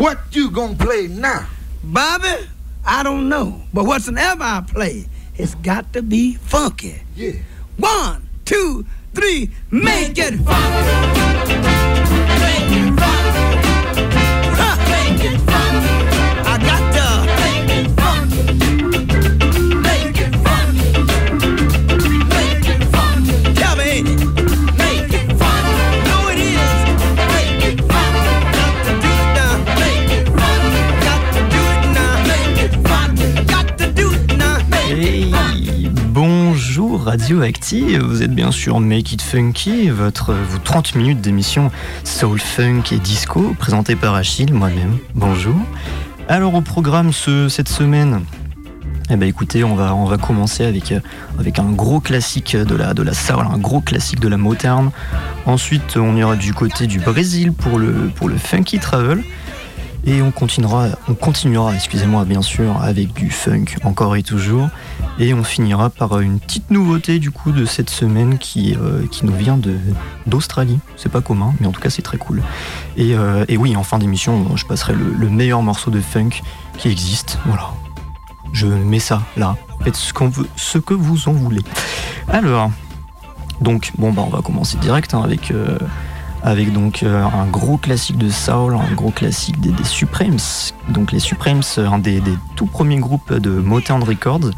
What you gonna play now? Bobby, I don't know. But whatsoever I play, it's got to be funky. Yeah. One, two, three, make it funky. Radioactive, vous êtes bien sûr Make It Funky, votre vos 30 minutes d'émission Soul Funk et Disco, présentée par Achille, moi-même. Bonjour. Alors au programme ce- cette semaine, eh ben écoutez, on va, commencer avec, euh, avec un gros classique de la, de un gros classique de la Motown. Ensuite, on ira du côté du Brésil pour le Funky Travel. Et on continuera, on continuera, excusez-moi bien sûr, avec du funk encore et toujours. Et on finira par une petite nouveauté du coup de cette semaine qui, euh, qui nous vient de d'Australie. C'est pas commun, mais en tout cas c'est très cool. Et, euh, et oui, en fin d'émission, je passerai le, le meilleur morceau de funk qui existe. Voilà. Je mets ça là. Faites ce, qu'on veut, ce que vous en voulez. Alors, donc bon bah on va commencer direct hein, avec. euh, avec donc euh, un gros classique de soul, un gros classique des, Supremes. Donc les Supremes, un des, tout premiers groupes de Motown Records.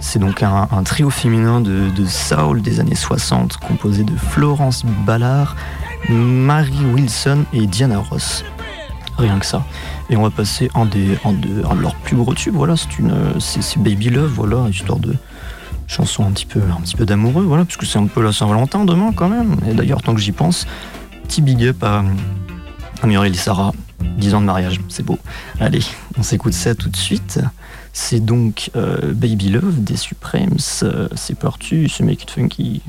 C'est donc un, trio féminin de, de soul des années 60 composé de Florence Ballard, Mary Wilson et Diana Ross. Rien que ça. Et on va passer un, des, un, de, leurs plus gros tubes. Voilà, c'est une, c'est Baby Love, voilà, histoire de chanson un petit peu, peu d'amoureux, voilà, puisque c'est un peu la Saint-Valentin demain quand même. Et d'ailleurs, tant que j'y pense, petit big up à, à Muriel et Sarah, 10 ans de mariage, c'est beau. Allez, on s'écoute ça tout de suite. C'est donc euh, Baby Love des Supremes. Euh, c'est parti, c'est Make It Funky.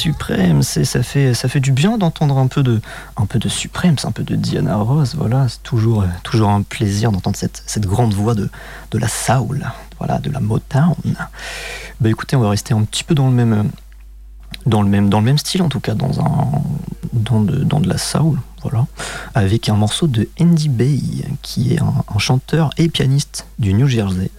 Supremes, et ça fait, ça fait du bien d'entendre un peu de, un peu de Supremes, un peu de Diana Ross. Voilà, c'est toujours, toujours un plaisir d'entendre cette, cette grande voix de, de la soul, voilà, de la Motown. Bah écoutez, on va rester un petit peu dans le même, dans le même dans le même style en tout cas dans un dans de, dans de la soul voilà avec un morceau de Andy Bay qui est un chanteur et pianiste du New Jersey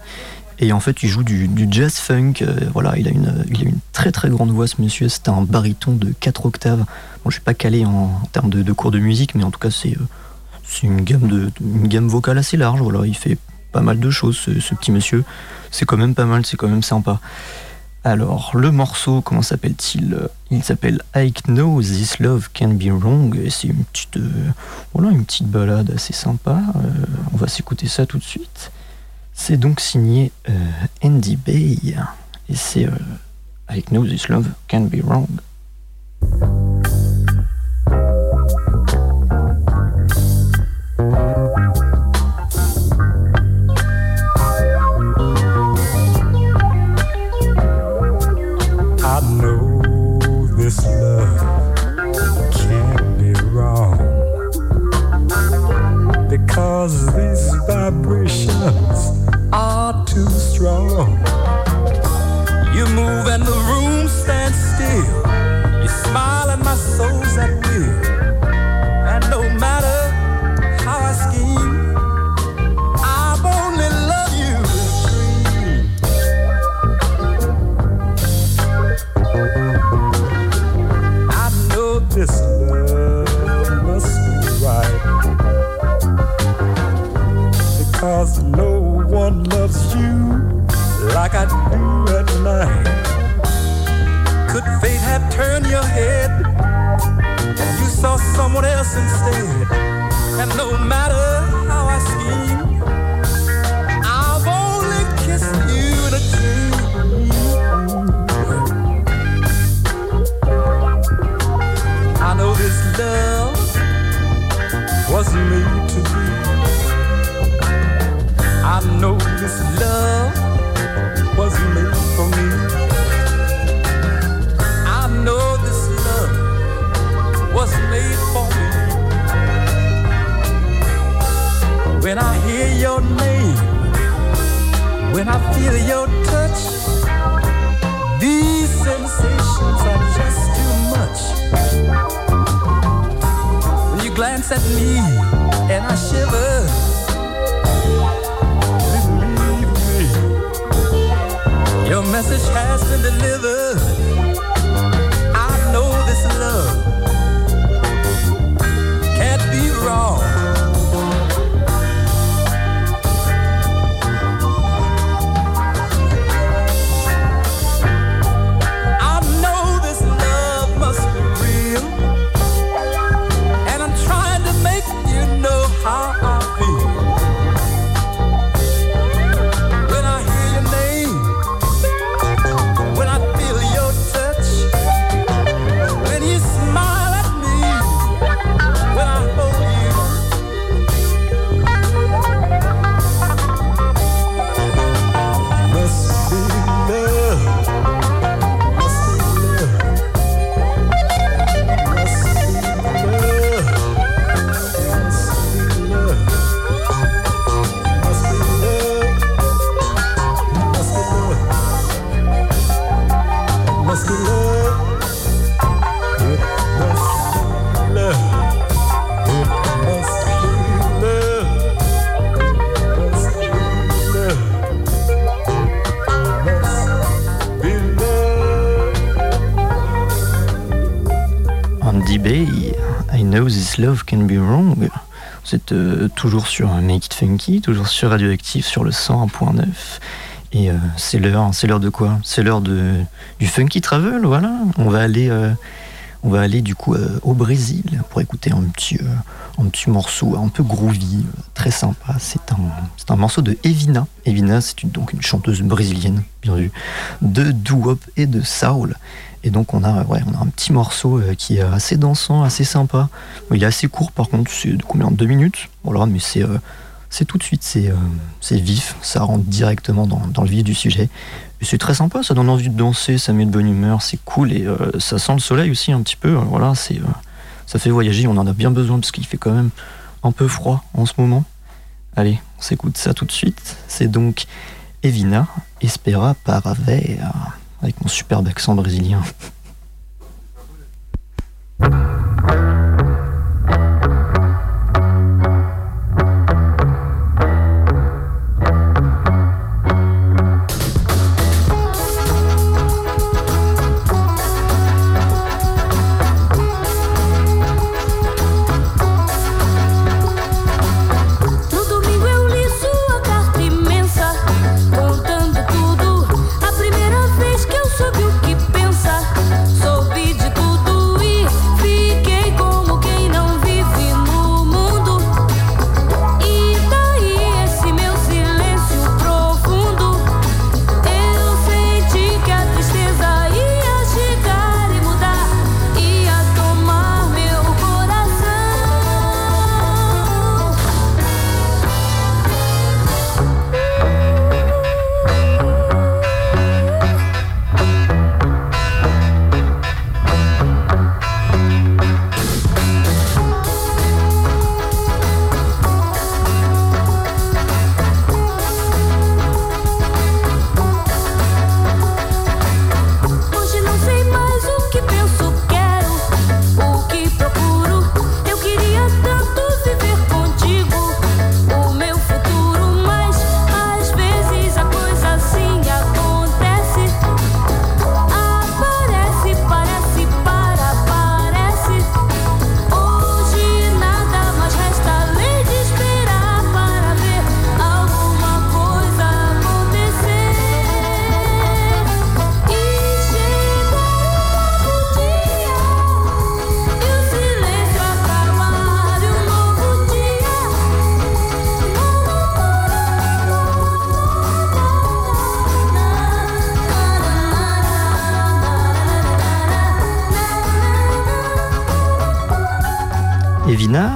et en fait il joue du, jazz funk euh, voilà il a une il a une très très grande voix ce monsieur c'est un baryton de 4 octaves bon je suis pas calé en, termes de, cours de musique mais en tout cas c'est euh, une gamme une gamme vocale assez large voilà il fait pas mal de choses ce, petit monsieur c'est quand même pas mal c'est quand même sympa alors, le morceau, comment s'appelle-t-il Il s'appelle I Know This Love Can Be Wrong. et C'est une petite, euh, voilà, une petite balade assez sympa. Euh, on va s'écouter ça tout de suite. C'est donc signé euh, Andy Bay et c'est euh, I Know This Love Can Be Wrong. One loves you like I do at night. Could fate have turned your head and you saw someone else instead? And no matter how I scheme, I've only kissed you in a dream. I know this love wasn't made to know this love was made for me. I know this love was made for me. When I hear your name, when I feel your touch, these sensations are just too much. When you glance at me and I shiver. Your message has been delivered. I know this love Love Can Be Wrong. Êtes euh, toujours sur Make It Funky, toujours sur Radioactive sur le 101.9. Et euh, c'est l'heure, c'est l'heure de quoi? C'est l'heure de du Funky Travel, voilà. On va aller, euh, on va aller du coup euh, au Brésil pour écouter un petit, euh, un petit morceau un peu groovy, euh, très sympa. C'est un, morceau de Evina. Evina, c'est donc une chanteuse brésilienne, bien vu, de doo-wop et de soul. Et donc on a, un petit morceau qui est assez dansant, assez sympa. Il est assez court par contre, c'est de combien Deux minutes? Voilà, mais c'est c'est tout de suite, c'est euh, c'est vif, ça rentre directement dans, le vif du sujet. Et c'est très sympa, ça donne envie de danser, ça met de bonne humeur, c'est cool et euh, ça sent le soleil aussi un petit peu. euh, Voilà, ça fait voyager, on en a bien besoin parce qu'il fait quand même un peu froid en ce moment. Allez, on s'écoute ça tout de suite. C'est donc Evina, Espera Paravera, avec mon superbe accent brésilien.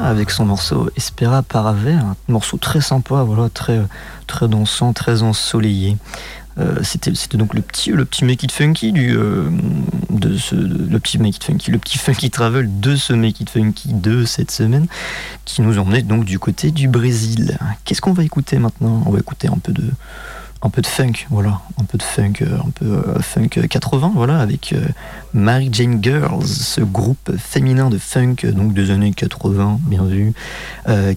Avec son morceau Espera Parave, un morceau très sympa, voilà, très, très dansant, très ensoleillé. Euh, c'était, donc le petit, le petit Make It Funky du, euh, de ce, le petit Make It Funky, le petit Funky Travel de ce Make It Funky de cette semaine, qui nous emmenait donc du côté du Brésil. Qu'est-ce qu'on va écouter maintenant? On va écouter un peu de, un peu de funk, voilà, un peu de funk, euh, un peu euh, funk 80, voilà, avec euh, Mary Jane Girls, ce groupe féminin de funk euh, donc des années 80, bien vu,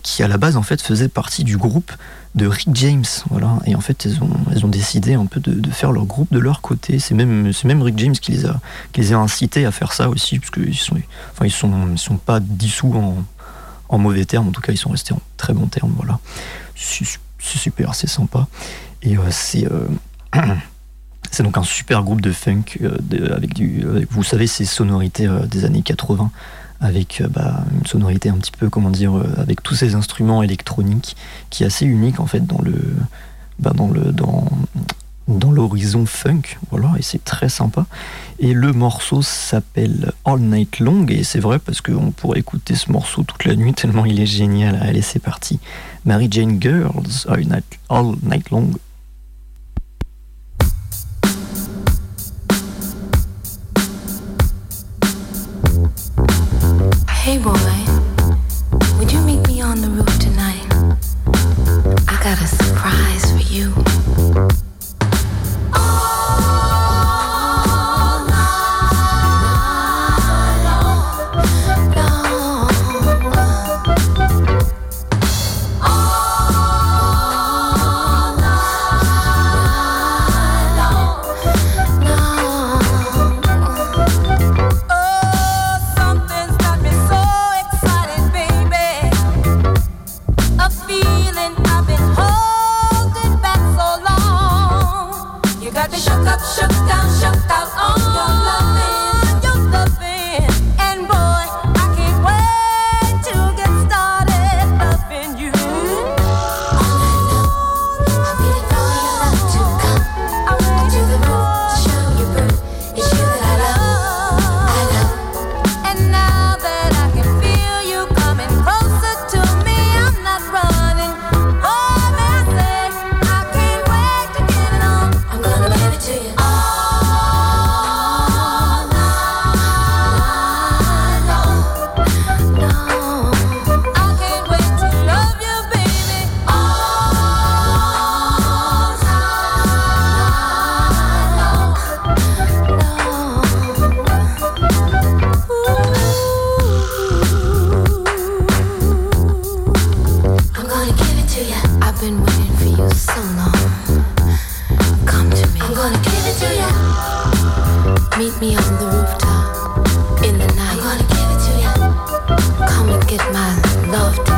qui à la base en fait faisait partie du groupe de Rick James, voilà, et en fait elles ont, elles ont décidé un peu de, de faire leur groupe de leur côté. C'est même, c'est même Rick James qui les a, qui les a incités à faire ça aussi, parce qu'ils sont, enfin ils sont, ils sont pas dissous en, en mauvais termes, en tout cas ils sont restés en très bons termes, voilà. C'est super, c'est sympa. Et euh, c'est euh, c'est donc un super groupe de funk euh, avec du, vous savez, ces sonorités des années 80, avec bah, une sonorité un petit peu, comment dire, avec tous ces instruments électroniques, qui est assez unique en fait dans le, bah, dans le, dans dans l'horizon funk, voilà, et c'est très sympa. Et le morceau s'appelle All Night Long, et c'est vrai parce qu'on pourrait écouter ce morceau toute la nuit tellement il est génial. Allez, c'est parti. Mary Jane Girls, All Night Long. Got me shook up, shook down, shook out Oh. been waiting for you so long. Come to me. I'm gonna give it to you. Meet me on the rooftop in the night. I'm gonna give it to you. Come and get my love.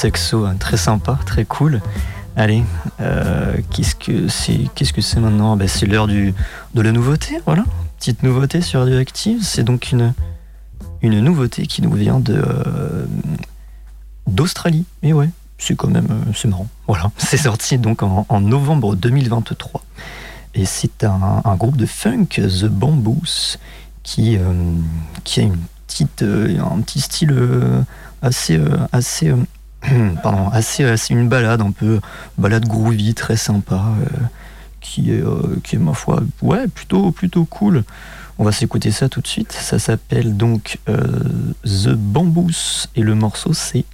Saxo hein, très sympa, très cool. Allez, euh, qu'est-ce que c'est, qu'est-ce que c'est maintenant? Ben, C'est l'heure de la nouveauté, voilà, petite nouveauté sur Radioactive. C'est donc une, une nouveauté qui nous vient de euh, d'Australie. Et ouais, c'est quand même, euh, c'est marrant. Voilà, c'est sorti donc en, novembre 2023. Et c'est un, groupe de funk, The Bamboos, qui, qui a une petite, un petit style assez, assez, pardon, assez, une balade un peu, balade groovy, très sympa, euh, qui est, euh, qui est ma foi, ouais, plutôt, plutôt cool. On va s'écouter ça tout de suite. Ça s'appelle donc euh, The Bamboos et le morceau c'est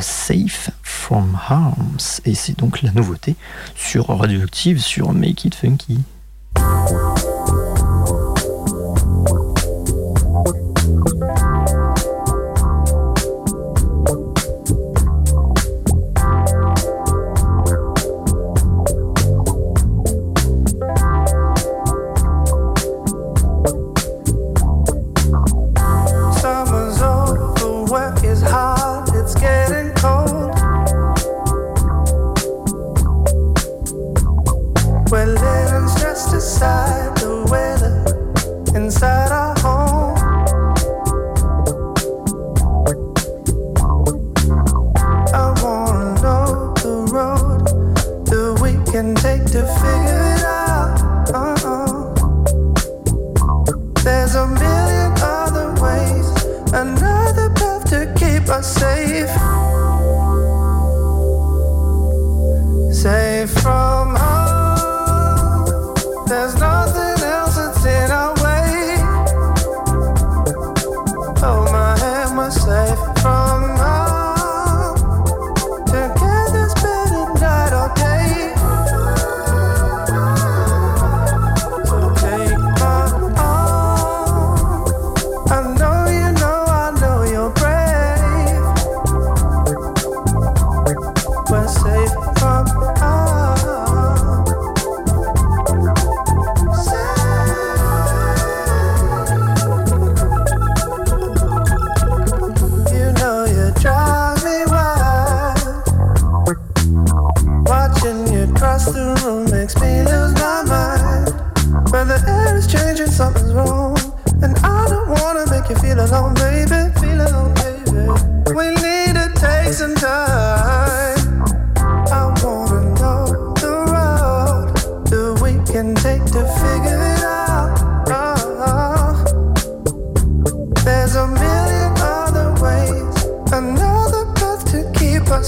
Safe from Harms et c'est donc la nouveauté sur Radioactive sur Make It Funky.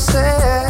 said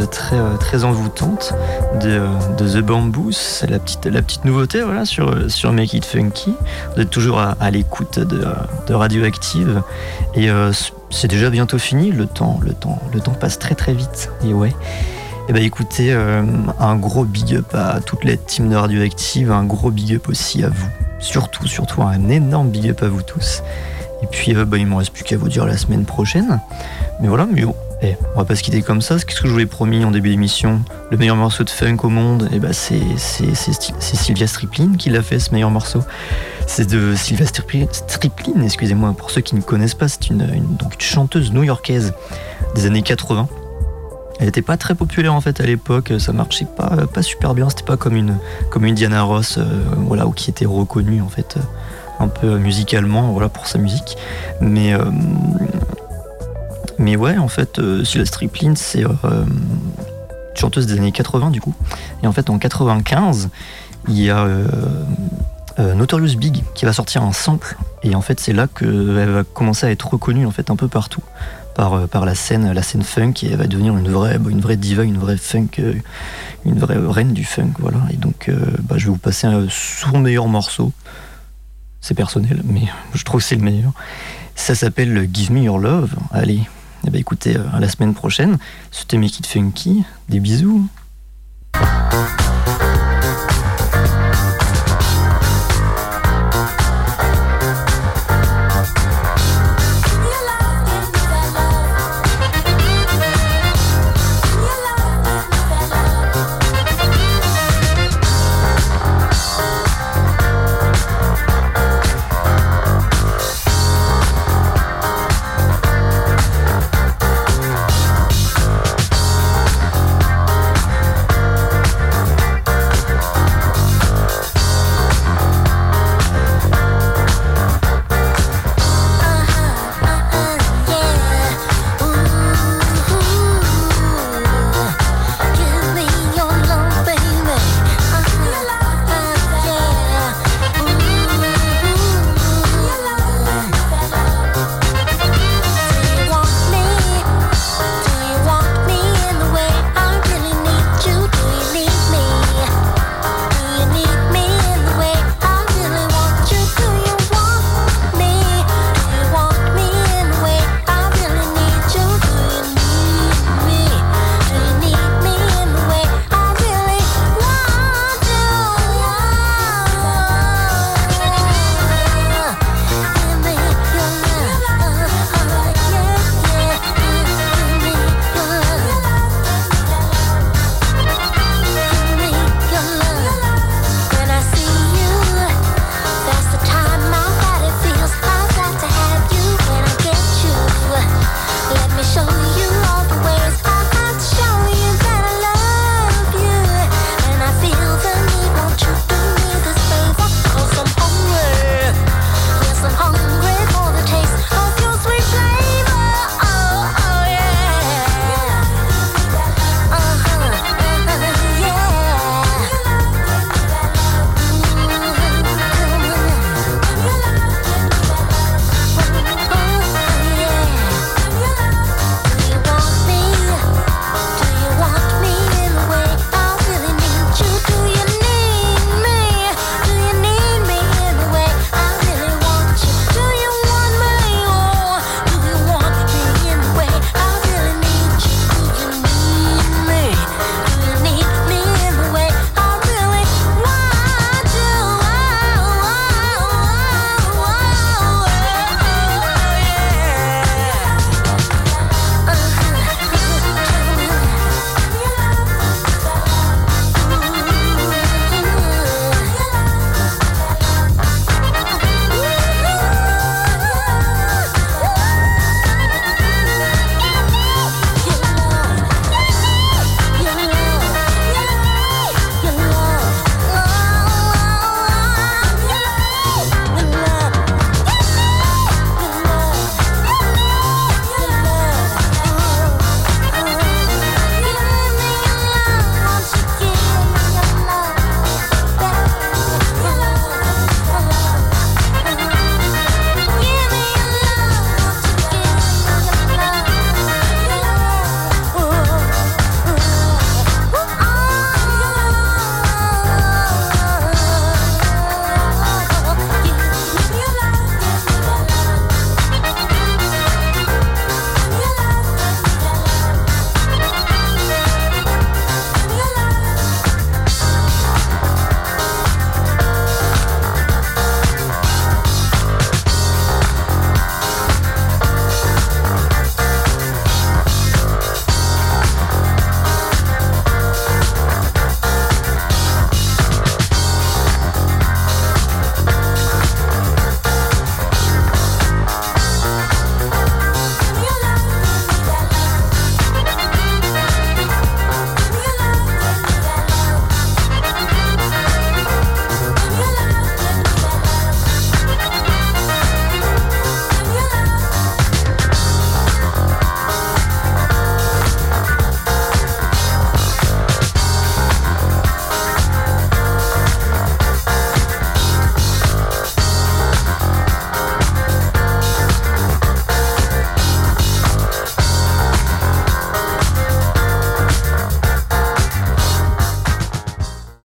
très, euh, très envoûtante de, euh, The Bamboos. La petite, la petite nouveauté voilà, sur, euh, sur Make It Funky. Vous êtes toujours à, l'écoute de, Radioactive. Et c'est déjà bientôt fini. Le temps, le, temps, le temps passe très très vite. Et ouais. Et bah écoutez, un gros big up à toute la team de Radioactive, un gros big up aussi à vous. Surtout, surtout un énorme big up à vous tous. Et puis bah, il me reste plus qu'à vous dire la semaine prochaine. Mais voilà, mais eh, on va pas se quitter comme ça. Qu'est-ce que je vous ai promis en début d'émission Le meilleur morceau de funk au monde, et bah c'est c'est- c'est Sylvia Striplin qui l'a fait ce meilleur morceau. C'est de Sylvia Striplin, excusez-moi, pour ceux qui ne connaissent pas, c'est une chanteuse new-yorkaise des années 80. Elle n'était pas très populaire en fait à l'époque, ça marchait pas, pas super bien, c'était pas comme une, comme une Diana Ross, euh, voilà, ou qui était reconnue en fait euh, un peu musicalement, voilà, pour sa musique. Mais, euh, mais ouais, en fait, euh, Sylvia Striplin, c'est euh, une chanteuse des années 80 du coup. Et en fait, en 95, il y a euh, euh, Notorious Big qui va sortir un sample. Et en fait, c'est là qu'elle va commencer à être reconnue en fait un peu partout par, la scène, la scène funk et elle va devenir une vraie, vraie diva, une vraie funk, une vraie reine du funk, voilà. Et donc, bah, je vais vous passer un, son meilleur morceau. C'est personnel, mais je trouve que c'est le meilleur. Ça s'appelle Give Me Your Love. Allez, eh ben, écoutez, euh, à la semaine prochaine. C'était Make It Funky. Des bisous.